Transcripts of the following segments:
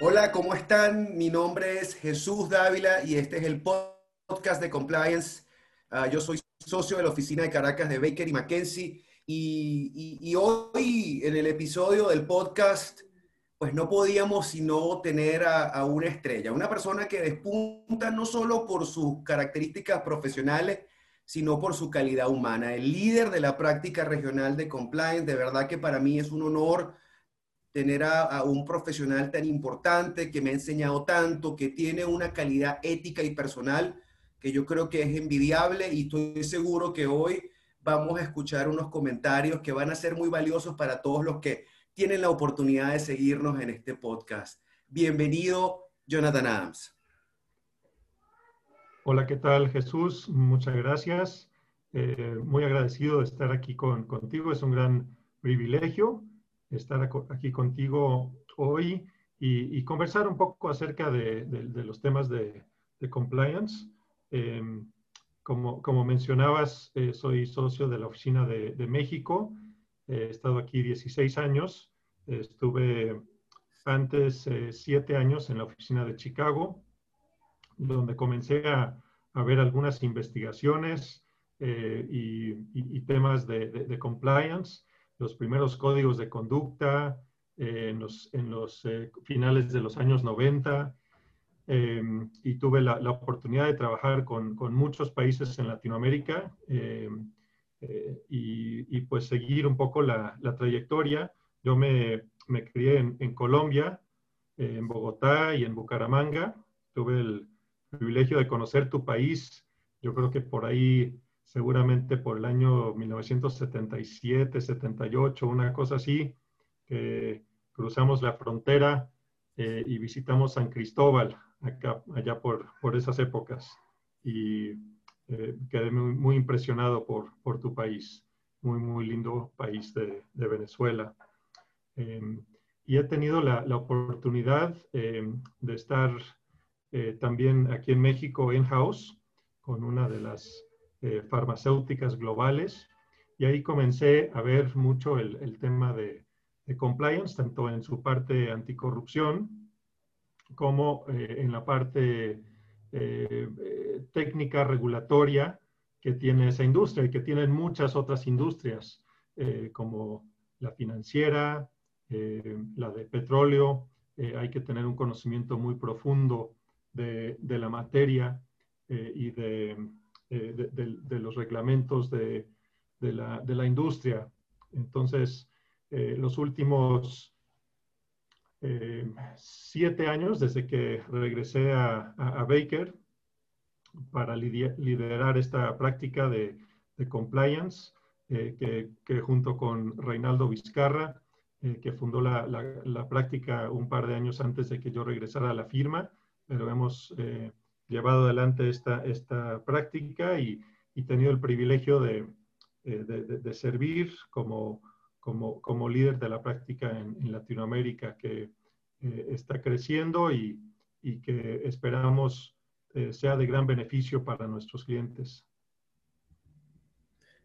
Hola, ¿cómo están? Mi nombre es Jesús Dávila y este es el podcast de Compliance. Ah, yo soy socio de la oficina de Caracas de Baker y McKenzie y, hoy en el episodio del podcast pues no podíamos sino tener a, a, una estrella, una persona que despunta no solo por sus características profesionales, sino por su calidad humana. El líder de la práctica regional de compliance, de verdad que para mí es un honor tener a, un profesional tan importante que me ha enseñado tanto, que tiene una calidad ética y personal que yo creo que es envidiable y estoy seguro que hoy vamos a escuchar unos comentarios que van a ser muy valiosos para todos los que tienen la oportunidad de seguirnos en este podcast. Bienvenido, Jonathan Adams. Hola, ¿qué tal, Jesús? Muchas gracias. Eh, muy agradecido de estar aquí con, contigo. Es un gran privilegio estar aquí contigo hoy y, conversar un poco acerca de, los temas de, compliance. Em, como, como, mencionabas, eh, soy socio de la oficina de, México. he estado aquí 16 años. Estuve antes eh, siete años en la oficina de Chicago, donde comencé a, a ver algunas investigaciones eh, y, y, temas de, compliance los primeros códigos de conducta eh, en los, en los eh, finales de los años 90 em, y tuve la, la, oportunidad de trabajar con, con, muchos países en Latinoamérica em, eh, y, y, pues seguir un poco la, la trayectoria. Yo me, me crié en, en Colombia, en Bogotá y en Bucaramanga. Tuve el privilegio de conocer tu país. Yo creo que por ahí seguramente por el año 1977, 78, una cosa así, que cruzamos la frontera eh, y visitamos San Cristóbal, acá, allá por, por esas épocas. Y eh, quedé muy, impresionado por, por, tu país, muy, muy lindo país de, de Venezuela. Em, y he tenido la, la oportunidad em, de estar eh, también aquí en México in-house con una de las eh, farmacéuticas globales. Y ahí comencé a ver mucho el, el tema de, de, compliance, tanto en su parte anticorrupción como eh, en la parte eh, técnica regulatoria que tiene esa industria y que tienen muchas otras industrias, como la financiera, la de petróleo. hay que tener un conocimiento muy profundo de, la materia y de eh, de, los reglamentos de, la, la, industria. Entonces, eh, los últimos eh, siete años, desde que regresé a, Baker para liderar esta práctica de, compliance, que, que, junto con Reinaldo Vizcarra, que fundó la, la, práctica un par de años antes de que yo regresara a la firma, pero hemos llevado adelante esta, esta práctica y, y tenido el privilegio de, eh, de, de, servir como, como, como, líder de la práctica en, Latinoamérica que eh, está creciendo y, y que esperamos eh, sea de gran beneficio para nuestros clientes.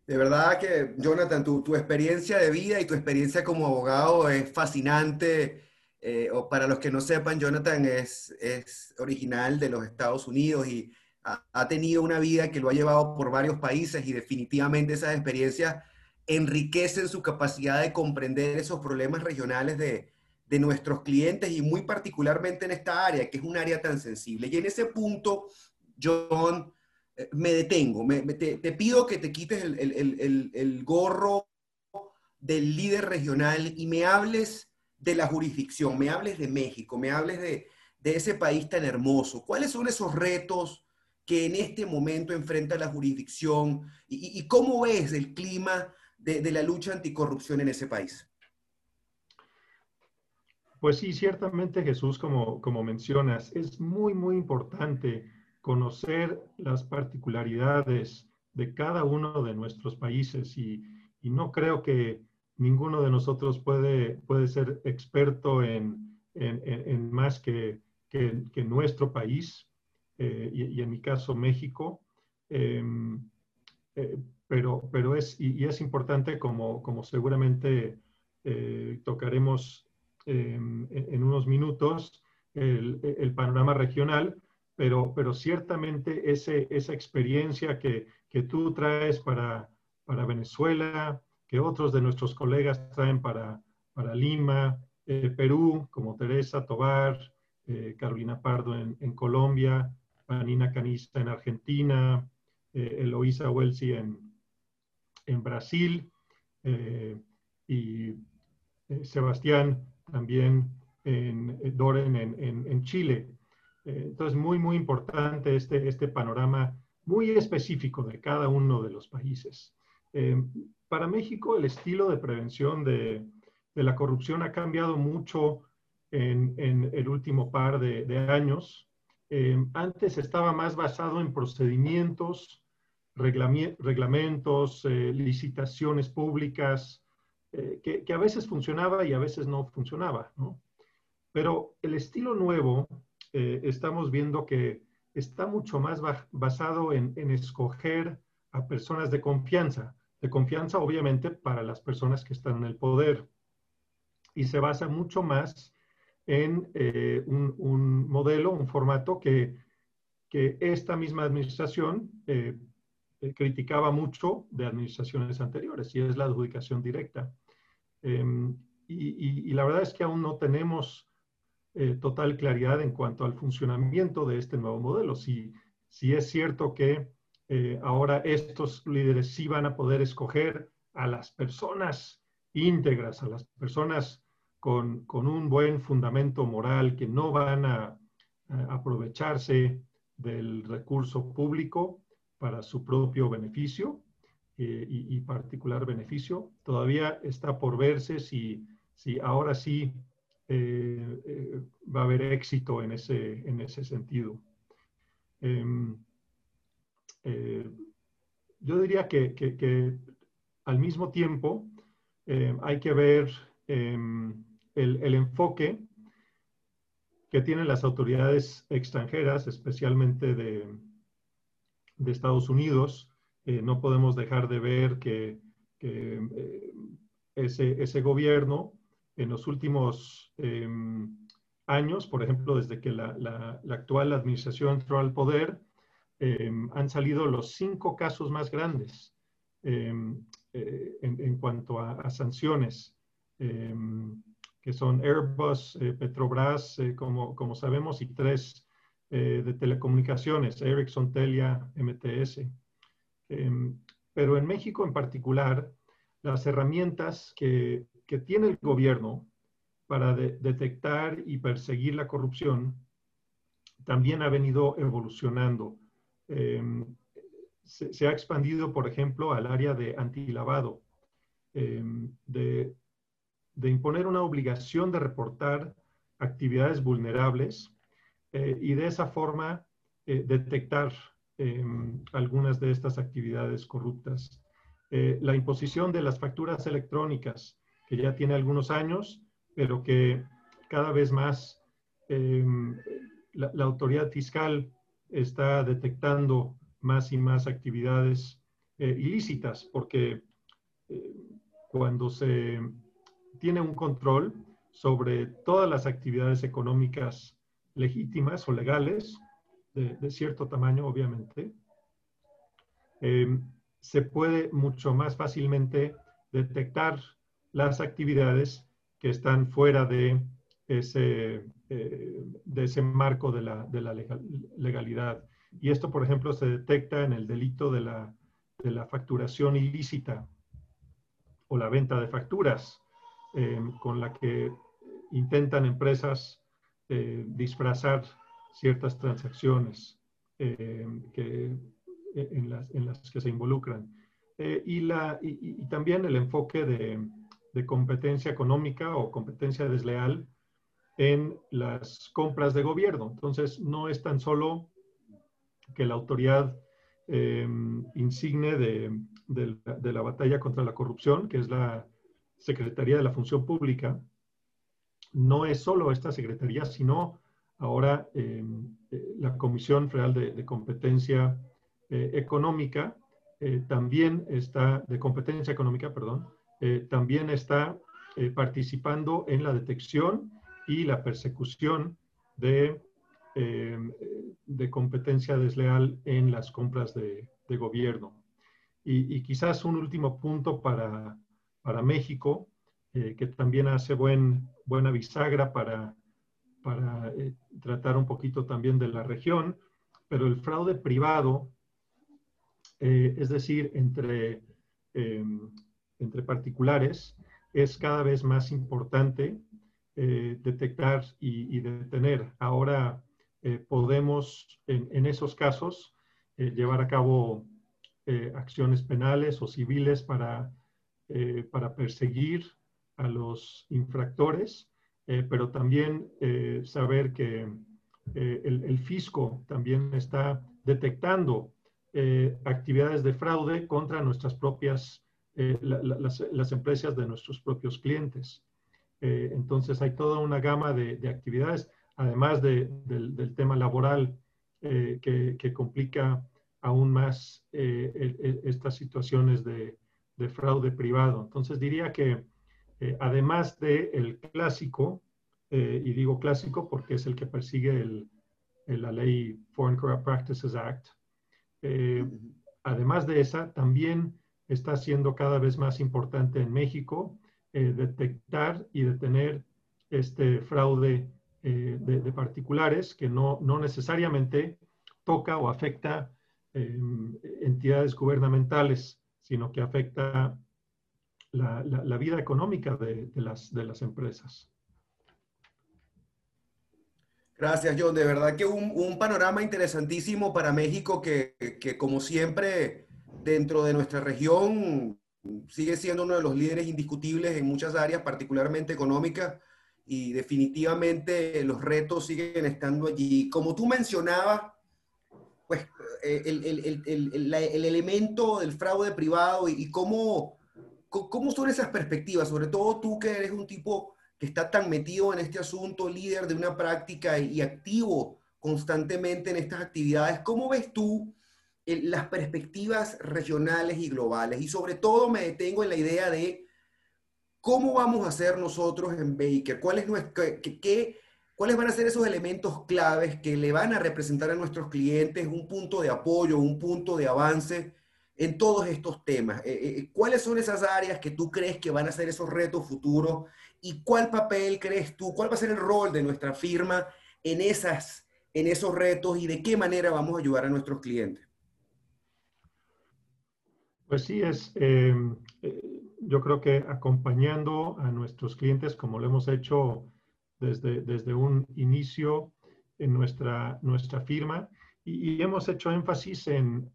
De verdad que, Jonathan, tu, tu, experiencia de vida y tu experiencia como abogado es fascinante eh, o para los que no sepan, Jonathan es, es original de los Estados Unidos y ha, tenido una vida que lo ha llevado por varios países y definitivamente esas experiencias enriquecen su capacidad de comprender esos problemas regionales de, de nuestros clientes y muy particularmente en esta área, que es un área tan sensible. Y en ese punto, John, eh, me detengo, me, te, te, pido que te quites el, el, el, el gorro del líder regional y me hables de la jurisdicción, me hables de México, me hables de, ese país tan hermoso. ¿Cuáles son esos retos que en este momento enfrenta la jurisdicción y, cómo ves el clima de, la lucha anticorrupción en ese país? Pues sí, ciertamente Jesús, como, como mencionas, es muy, muy importante conocer las particularidades de cada uno de nuestros países y no creo que ninguno de nosotros puede, puede ser experto en, en, más que, que, nuestro país, eh, y, en mi caso México. Em, eh, pero, pero es, y, es importante como, como seguramente eh, tocaremos em, en, unos minutos, el, el, panorama regional, pero, pero ciertamente ese, esa experiencia que, que tú traes para, para Venezuela, que otros de nuestros colegas traen para, para Lima, eh, Perú, como Teresa Tobar, eh, Carolina Pardo en, Colombia, Anina Canista en Argentina, eh, Eloísa Welsi en, en Brasil y Sebastián también en Doren en, en Chile. entonces, muy, muy importante este, este panorama muy específico de cada uno de los países. Para México, el estilo de prevención de, de la corrupción ha cambiado mucho en, el último par de, años. Eh, antes estaba más basado en procedimientos, reglamentos, eh, licitaciones públicas, eh, que, a veces funcionaba y a veces no funcionaba. Pero el estilo nuevo, estamos viendo que está mucho más basado en, en escoger a personas de confianza, de confianza obviamente para las personas que están en el poder y se basa mucho más en eh, un, modelo, un formato que, que esta misma administración eh, eh, criticaba mucho de administraciones anteriores y es la adjudicación directa. Em, y, y, la verdad es que aún no tenemos total claridad en cuanto al funcionamiento de este nuevo modelo. Si, si es cierto que ahora estos líderes sí van a poder escoger a las personas íntegras, a las personas con, un buen fundamento moral, que no van a, aprovecharse del recurso público para su propio beneficio eh, y, particular beneficio. Todavía está por verse si, si ahora sí eh, eh, va a haber éxito en ese, en ese sentido. Em, yo diría que, al mismo tiempo hay que ver em, el, enfoque que tienen las autoridades extranjeras, especialmente de, Estados Unidos. Eh, no podemos dejar de ver que, eh, ese, ese, gobierno en los últimos em, años, por ejemplo, desde que la, la, actual administración entró al poder, em, han salido los cinco casos más grandes em, eh, en, en, cuanto a, a sanciones que son Airbus, eh, Petrobras, eh, como, como sabemos, y tres eh, de telecomunicaciones, Ericsson, Telia, MTS. Em, pero en México en particular, las herramientas que, que tiene el gobierno para detectar y perseguir la corrupción también ha venido evolucionando. Em, se, ha expandido, por ejemplo, al área de antilavado, em, de imponer una obligación de reportar actividades vulnerables eh, y de esa forma eh, detectar em, algunas de estas actividades corruptas. Eh, la imposición de las facturas electrónicas, que ya tiene algunos años, pero que cada vez más la, autoridad fiscal está detectando más y más actividades ilícitas, porque cuando se tiene un control sobre todas las actividades económicas legítimas o legales, de, cierto tamaño, obviamente, eh, se puede mucho más fácilmente detectar las actividades que están fuera de ese, eh, de ese marco de la, de la legalidad. Y esto, por ejemplo, se detecta en el delito de la, de la facturación ilícita o la venta de facturas. Eh, con la que intentan empresas eh, disfrazar ciertas transacciones en, las, en, las, que se involucran. y, la, y, también el enfoque de, de, competencia económica o competencia desleal en las compras de gobierno. Entonces, no es tan solo que la autoridad insigne de, de, la batalla contra la corrupción, que es la Secretaría de la Función Pública, no es solo esta Secretaría, sino ahora em, eh, la Comisión Federal de, Competencia eh, Económica, también está, de competencia económica, perdón, también está participando en la detección y la persecución de, de competencia desleal en las compras de, de gobierno. Y, quizás un último punto para, para México, eh, que también hace buen, buena bisagra para, para eh, tratar un poquito también de la región, pero el fraude privado, eh, es decir, entre, entre particulares, es cada vez más importante detectar y, detener. Ahora podemos, en, esos casos, llevar a cabo eh, acciones penales o civiles para, eh, para perseguir a los infractores, eh, pero también saber que el, fisco también está detectando actividades de fraude contra nuestras propias, las, empresas de nuestros propios clientes. Entonces hay toda una gama de, actividades, además del, tema laboral que, que complica aún más eh, estas situaciones de, fraude privado. Entonces diría que eh, además del el clásico, eh, y digo clásico porque es el que persigue la ley Foreign Corrupt Practices Act, además de esa, también está siendo cada vez más importante en México detectar y detener este fraude de, particulares que no, no necesariamente toca o afecta Em, entidades gubernamentales, sino que afecta la, vida económica de, las, de las empresas. Gracias, John. De verdad que un, panorama interesantísimo para México que, que, como siempre, dentro de nuestra región, sigue siendo uno de los líderes indiscutibles en muchas áreas, particularmente económicas, y definitivamente los retos siguen estando allí. Como tú mencionabas, pues, eh, el, elemento del fraude privado y, cómo, cómo son esas perspectivas, sobre todo tú que eres un tipo que está tan metido en este asunto, líder de una práctica y, activo constantemente en estas actividades, ¿cómo ves tú las perspectivas regionales y globales? Y sobre todo me detengo en la idea de cómo vamos a hacer nosotros en Baker, cuál es nuestra, qué, ¿Cuáles van a ser esos elementos claves que le van a representar a nuestros clientes un punto de apoyo, un punto de avance en todos estos temas? Eh, eh, eh, ¿Cuáles son esas áreas que tú crees que van a ser esos retos futuros? ¿Y cuál papel crees tú, cuál va a ser el rol de nuestra firma en, esas, en esos retos y de qué manera vamos a ayudar a nuestros clientes? Pues sí, es, yo creo que acompañando a nuestros clientes como lo hemos hecho desde, un inicio en nuestra, nuestra firma y, hemos hecho énfasis en,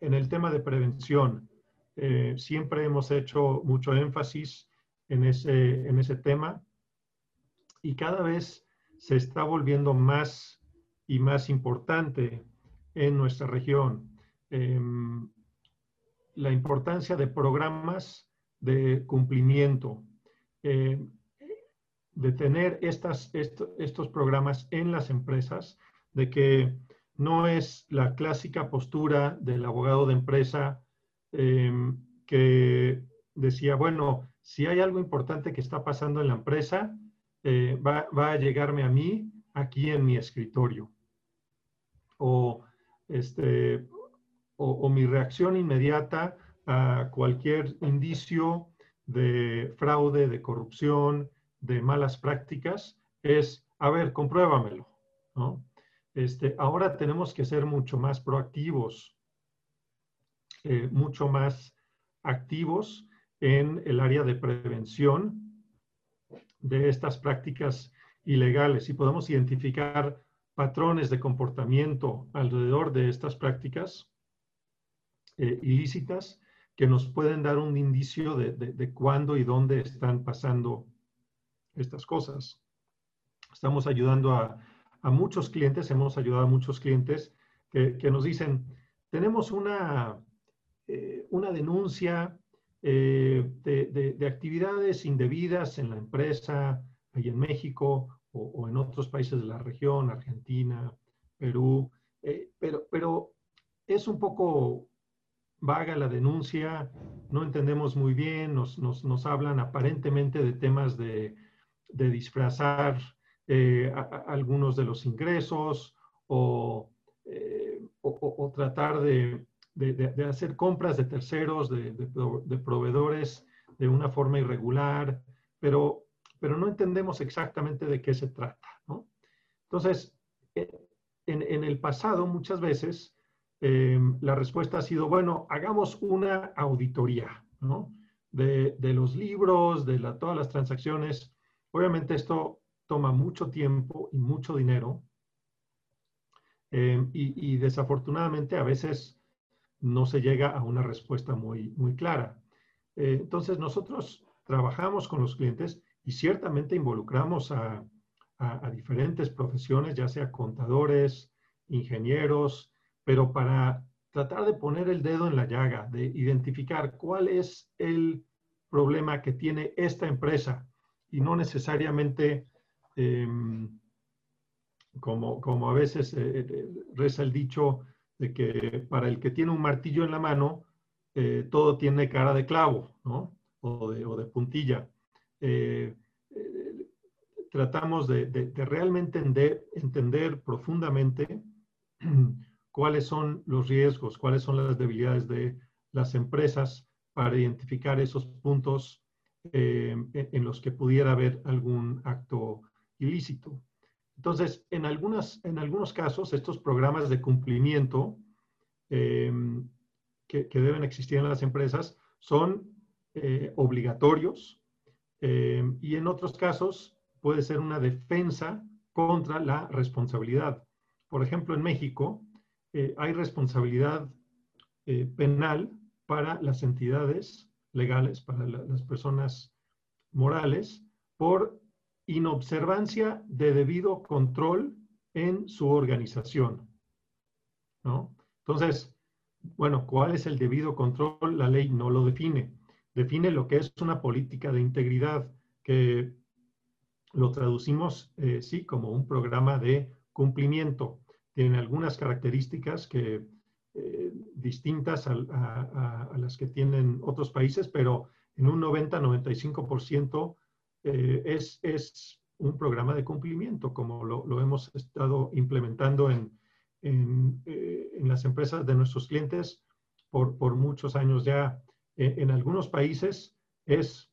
el tema de prevención. Eh, siempre hemos hecho mucho énfasis en ese, en ese tema y cada vez se está volviendo más y más importante en nuestra región. Em, la importancia de programas de cumplimiento. Eh, de tener estos programas en las empresas, de que no es la clásica postura del abogado de empresa em, que decía, bueno, si hay algo importante que está pasando en la empresa, eh, va, a llegarme a mí aquí en mi escritorio. O, este, o mi reacción inmediata a cualquier indicio de fraude, de corrupción, de malas prácticas es, a ver, compruébamelo. Este, ahora tenemos que ser mucho más proactivos, eh, mucho más activos en el área de prevención de estas prácticas ilegales y podemos identificar patrones de comportamiento alrededor de estas prácticas eh, ilícitas que nos pueden dar un indicio de, de cuándo y dónde están pasando estas cosas. Estamos ayudando a, muchos clientes, hemos ayudado a muchos clientes que, nos dicen, tenemos una, eh, una denuncia eh, de, actividades indebidas en la empresa, ahí en México o, en otros países de la región, Argentina, Perú, pero, pero es un poco vaga la denuncia, no entendemos muy bien, nos, nos, hablan aparentemente de temas de, de disfrazar eh, algunos de los ingresos o, eh, o, tratar de, de, hacer compras de terceros, de, proveedores de una forma irregular, pero, pero no entendemos exactamente de qué se trata. Entonces, eh, en, en, el pasado muchas veces Em, la respuesta ha sido, bueno, hagamos una auditoría ¿no? de, los libros, de todas las transacciones. Obviamente esto toma mucho tiempo y mucho dinero em, y, desafortunadamente a veces no se llega a una respuesta muy, muy clara. Eh, entonces nosotros trabajamos con los clientes y ciertamente involucramos a, a diferentes profesiones, ya sea contadores, ingenieros, pero para tratar de poner el dedo en la llaga, de identificar cuál es el problema que tiene esta empresa y no necesariamente em, como, como, a veces eh, eh, reza el dicho de que para el que tiene un martillo en la mano, eh, todo tiene cara de clavo, ¿no? O de, o de puntilla. tratamos de, de, realmente entender, entender profundamente cuáles son los riesgos, cuáles son las debilidades de las empresas para identificar esos puntos eh, en los que pudiera haber algún acto ilícito. Entonces, en, algunas, en algunos casos, estos programas de cumplimiento eh, que, deben existir en las empresas son eh, obligatorios y en otros casos puede ser una defensa contra la responsabilidad. Por ejemplo, en México, eh, hay responsabilidad eh, penal para las entidades legales, para las personas morales, por inobservancia de debido control en su organización. ¿no? Entonces, bueno, ¿cuál es el debido control? La ley no lo define. Define lo que es una política de integridad, que lo traducimos, eh, sí, como un programa de cumplimiento tiene algunas características que, eh, distintas a, las que tienen otros países, pero en un 90-95% eh, es, es, un programa de cumplimiento, como lo, lo hemos estado implementando en, en, eh, en, las empresas de nuestros clientes por, por muchos años ya. En, algunos países es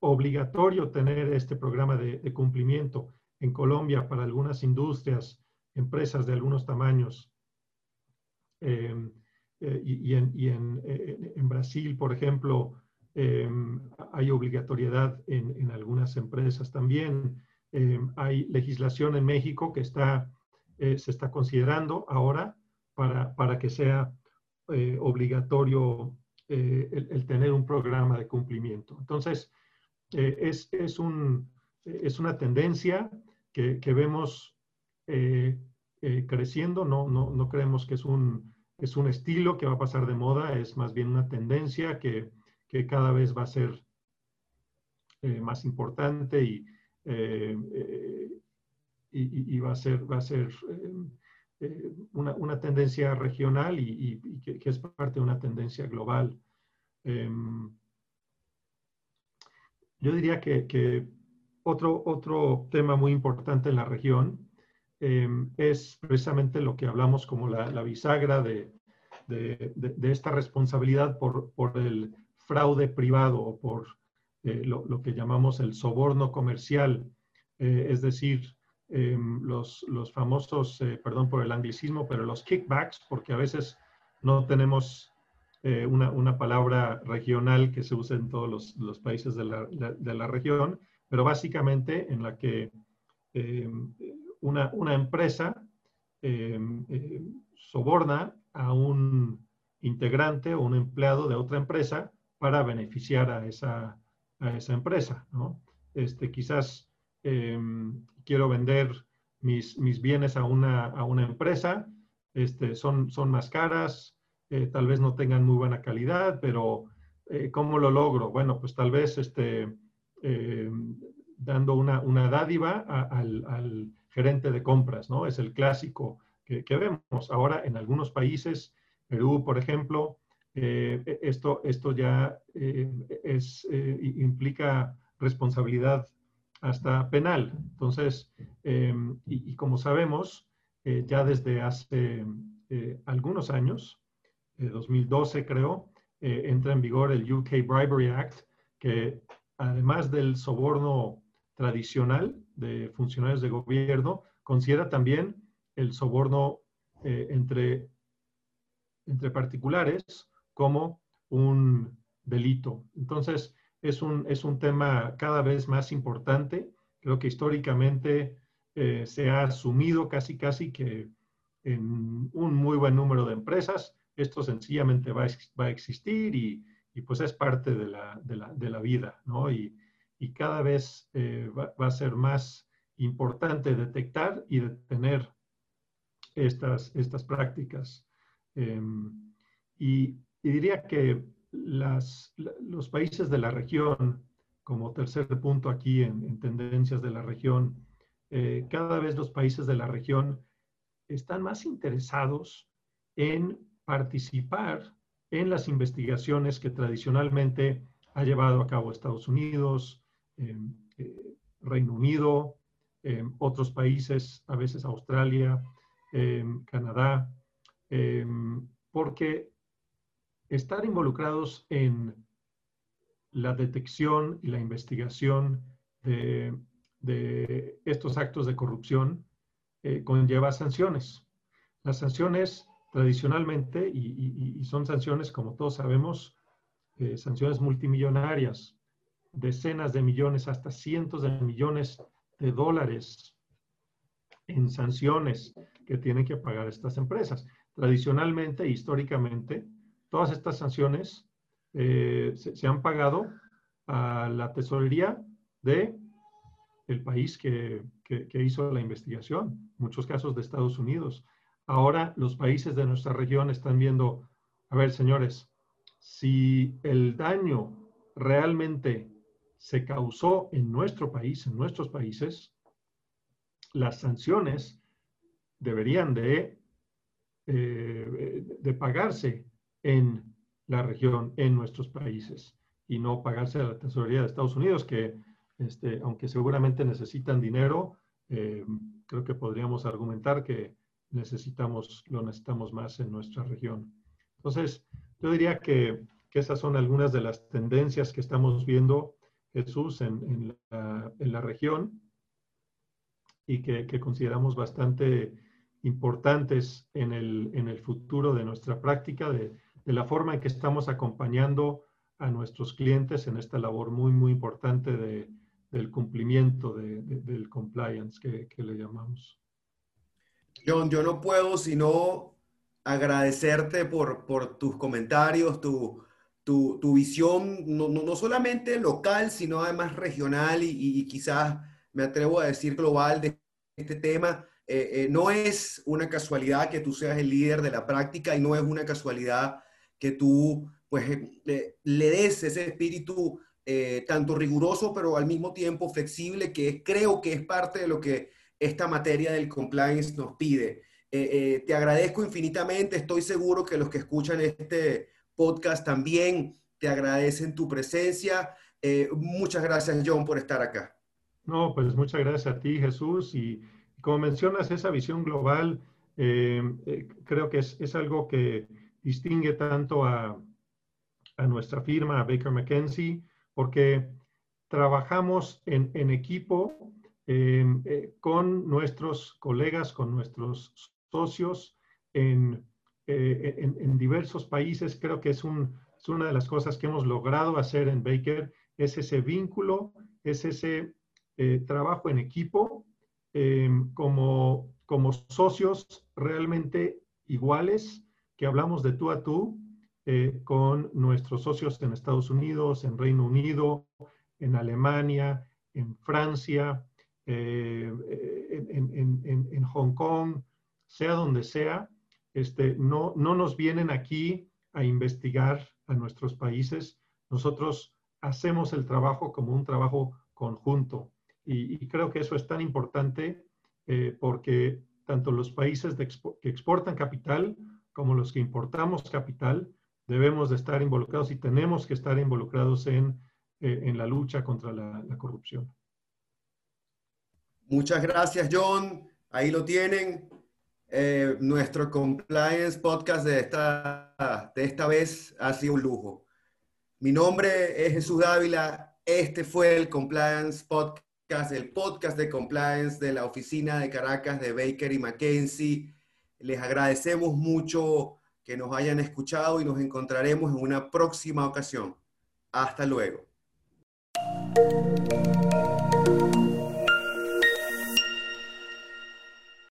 obligatorio tener este programa de, de cumplimiento. En Colombia, para algunas industrias, empresas de algunos tamaños. Em, eh, y, en, Brasil, por ejemplo, em, hay obligatoriedad en, algunas empresas también. Em, hay legislación en México que está, eh, se está considerando ahora para, para que sea eh, obligatorio el, tener un programa de cumplimiento. Entonces, es, es, un, es una tendencia que, que vemos eh, eh, creciendo, no, no, no, creemos que es un, es un estilo que va a pasar de moda, es más bien una tendencia que, que cada vez va a ser eh, más importante y, y, va a ser, va a ser una, una, tendencia regional y, que, que, es parte de una tendencia global. Em, yo diría que, que otro, otro tema muy importante en la región Em, es precisamente lo que hablamos como la, bisagra de, esta responsabilidad por, el fraude privado o por eh, lo, que llamamos el soborno comercial, eh, es decir, em, los, famosos, eh, perdón por el anglicismo, pero los kickbacks, porque a veces no tenemos una, palabra regional que se usa en todos los, países de la, de la, región, pero básicamente en la que em, una, empresa eh, eh, soborna a un integrante o un empleado de otra empresa para beneficiar a esa, a esa empresa. ¿no? Este, quizás eh, quiero vender mis, mis bienes a una, a una, empresa, este, son, son más caras, tal vez no tengan muy buena calidad, pero ¿cómo lo logro? Bueno, pues tal vez este, dando una, una dádiva al, gerente de compras, ¿no? Es el clásico que, vemos. Ahora, en algunos países, Perú, por ejemplo, e, esto, esto ya es, implica responsabilidad hasta penal. Entonces, em, y, como sabemos, ya desde hace algunos años, 2012 creo, entra en vigor el UK Bribery Act, que además del soborno tradicional de funcionarios de gobierno, considera también el soborno eh, entre, entre particulares como un delito. Entonces, es un, es un tema cada vez más importante. Creo que históricamente eh, se ha asumido casi, casi que en un muy buen número de empresas esto sencillamente va a, va a existir y, y, pues es parte de la, de la, de la vida, ¿no? Y cada vez eh, va, a ser más importante detectar y detener estas, estas prácticas. Em, y, diría que las, los países de la región, como tercer punto aquí en, tendencias de la región, eh, cada vez los países de la región están más interesados en participar en las investigaciones que tradicionalmente ha llevado a cabo Estados Unidos, Reino Unido, otros países, a veces Australia, Canadá, porque estar involucrados en la detección y la investigación de, estos actos de corrupción eh, conlleva sanciones. Las sanciones tradicionalmente, y, son sanciones, como todos sabemos, eh, sanciones multimillonarias, decenas de millones hasta cientos de millones de dólares en sanciones que tienen que pagar estas empresas. Tradicionalmente, históricamente, todas estas sanciones eh, se, han pagado a la tesorería de el país que, que, hizo la investigación, muchos casos de Estados Unidos. Ahora los países de nuestra región están viendo, a ver, señores, si el daño realmente se causó en nuestro país, en nuestros países, las sanciones deberían de, eh, de pagarse en la región, en nuestros países, y no pagarse a la tesorería de Estados Unidos, que este, aunque seguramente necesitan dinero, eh, creo que podríamos argumentar que necesitamos, lo necesitamos más en nuestra región. Entonces, yo diría que, que esas son algunas de las tendencias que estamos viendo Jesús en, la, región y que, consideramos bastante importantes en el, futuro de nuestra práctica, de, la forma en que estamos acompañando a nuestros clientes en esta labor muy, muy importante del cumplimiento del compliance que, que le llamamos. John, yo no puedo sino agradecerte por, por tus comentarios, tu, tu, tu visión no, no, solamente local, sino además regional y, quizás me atrevo a decir global de este tema. Eh, eh, no es una casualidad que tú seas el líder de la práctica y no es una casualidad que tú pues le des ese espíritu eh, tanto riguroso pero al mismo tiempo flexible que creo que es parte de lo que esta materia del compliance nos pide. te agradezco infinitamente, estoy seguro que los que escuchan este, podcast también te agradecen tu presencia. Eh, muchas gracias, John, por estar acá. No, pues muchas gracias a ti, Jesús. Y como mencionas, esa visión global, eh, eh, creo que es, algo que distingue tanto a, nuestra firma, a Baker McKenzie, porque trabajamos en, equipo con nuestros colegas, con nuestros socios en eh, en, diversos países. Creo que es, una de las cosas que hemos logrado hacer en Baker, es ese vínculo, es ese eh, trabajo en equipo em, como, como socios realmente iguales, que hablamos de tú a tú eh, con nuestros socios en Estados Unidos, en Reino Unido, en Alemania, en Francia, en, en, Hong Kong, sea donde sea, este, no, no nos vienen aquí a investigar a nuestros países. Nosotros hacemos el trabajo como un trabajo conjunto. Y, creo que eso es tan importante eh, porque tanto los países que exportan capital como los que importamos capital debemos de estar involucrados y tenemos que estar involucrados en, eh, en la lucha contra la, corrupción. Muchas gracias, John. Ahí lo tienen. Eh, nuestro compliance podcast de esta, de esta vez ha sido un lujo. Mi nombre es Jesús Dávila. Este fue el Compliance Podcast, el podcast de compliance de la oficina de Caracas de Baker y McKenzie. Les agradecemos mucho que nos hayan escuchado y nos encontraremos en una próxima ocasión. Hasta luego.